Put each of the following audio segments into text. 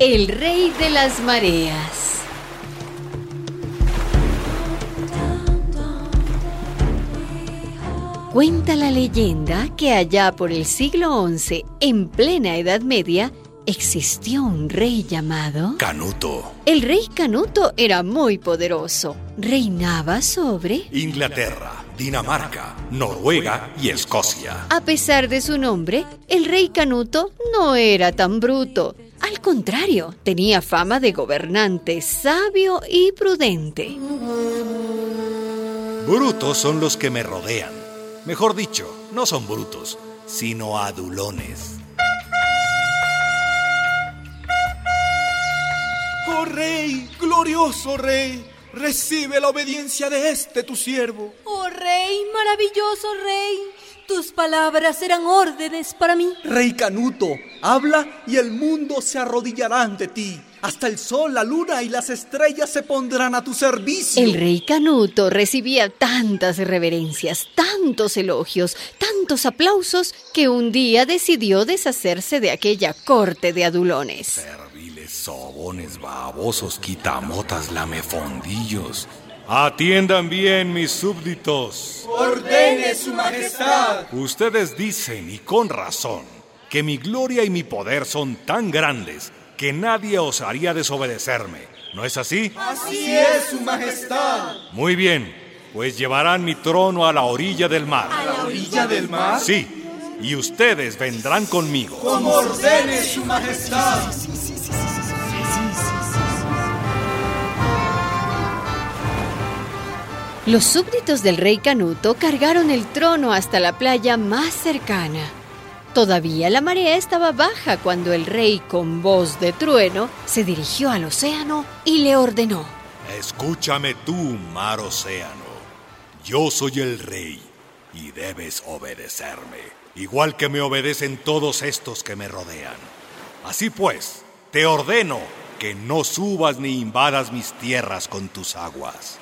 El rey de las mareas. Cuenta la leyenda que allá por el siglo XI, en plena Edad Media, existió un rey llamado Canuto. El rey Canuto era muy poderoso. Reinaba sobre... Inglaterra, Dinamarca, Noruega y Escocia. A pesar de su nombre, el rey Canuto no era tan bruto. Al contrario, tenía fama de gobernante sabio y prudente. Brutos son los que me rodean. Mejor dicho, no son brutos, sino adulones. Oh rey, glorioso rey, recibe la obediencia de este tu siervo. Oh rey, maravilloso rey, tus palabras serán órdenes para mí. Rey Canuto, habla y el mundo se arrodillará ante ti. Hasta el sol, la luna y las estrellas se pondrán a tu servicio. El rey Canuto recibía tantas reverencias, tantos elogios, tantos aplausos, que un día decidió deshacerse de aquella corte de adulones. Serviles sobones, babosos, quitamotas, lamefondillos. Atiendan bien, mis súbditos. Ordene su majestad. Ustedes dicen, y con razón, que mi gloria y mi poder son tan grandes que nadie osaría desobedecerme. ¿No es así? Así es, su majestad. Muy bien, pues llevarán mi trono a la orilla del mar. ¿A la orilla del mar? Sí, y ustedes vendrán conmigo. Como ordene su majestad. Los súbditos del rey Canuto cargaron el trono hasta la playa más cercana. Todavía la marea estaba baja cuando el rey, con voz de trueno, se dirigió al océano y le ordenó. Escúchame tú, mar océano. Yo soy el rey y debes obedecerme, igual que me obedecen todos estos que me rodean. Así pues, te ordeno que no subas ni invadas mis tierras con tus aguas,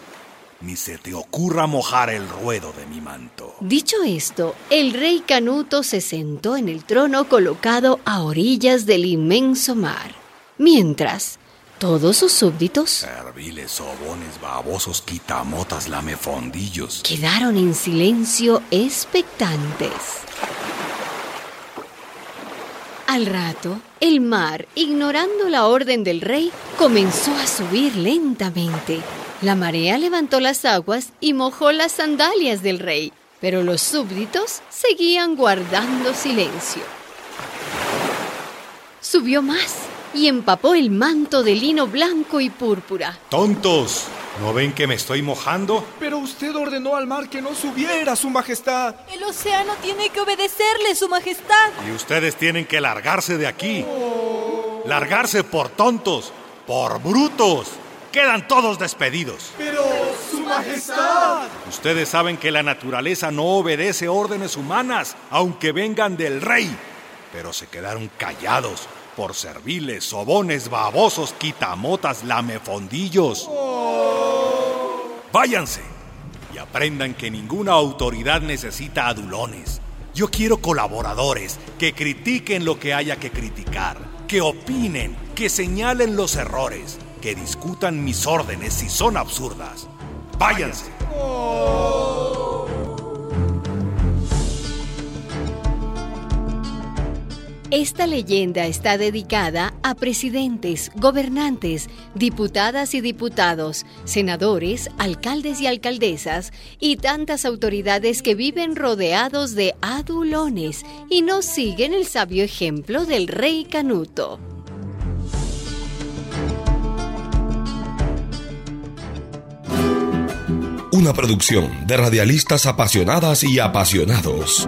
ni se te ocurra mojar el ruedo de mi manto. Dicho esto, el rey Canuto se sentó en el trono colocado a orillas del inmenso mar, mientras todos sus súbditos Serviles, sobones, babosos, quitamotas, lamefondillos. quedaron en silencio expectantes. Al rato, el mar, ignorando la orden del rey, comenzó a subir lentamente. La marea levantó las aguas y mojó las sandalias del rey, pero los súbditos seguían guardando silencio. Subió más y empapó el manto de lino blanco y púrpura. ¡Tontos! ¿No ven que me estoy mojando? Pero usted ordenó al mar que no subiera, su majestad. El océano tiene que obedecerle, su majestad. Y ustedes tienen que largarse de aquí. Largarse por tontos, por brutos. Quedan todos despedidos. Pero, su majestad. Ustedes saben que la naturaleza no obedece órdenes humanas, aunque vengan del rey. Pero se quedaron callados por serviles, sobones, babosos, quitamotas, lamefondillos. Váyanse y aprendan que ninguna autoridad necesita adulones. Yo quiero colaboradores que critiquen lo que haya que criticar, que opinen, que señalen los errores, que discutan mis órdenes si son absurdas. Váyanse. Esta leyenda está dedicada a presidentes, gobernantes, diputadas y diputados, senadores, alcaldes y alcaldesas y tantas autoridades que viven rodeados de adulones y no siguen el sabio ejemplo del rey Canuto. Una producción de radialistas apasionadas y apasionados.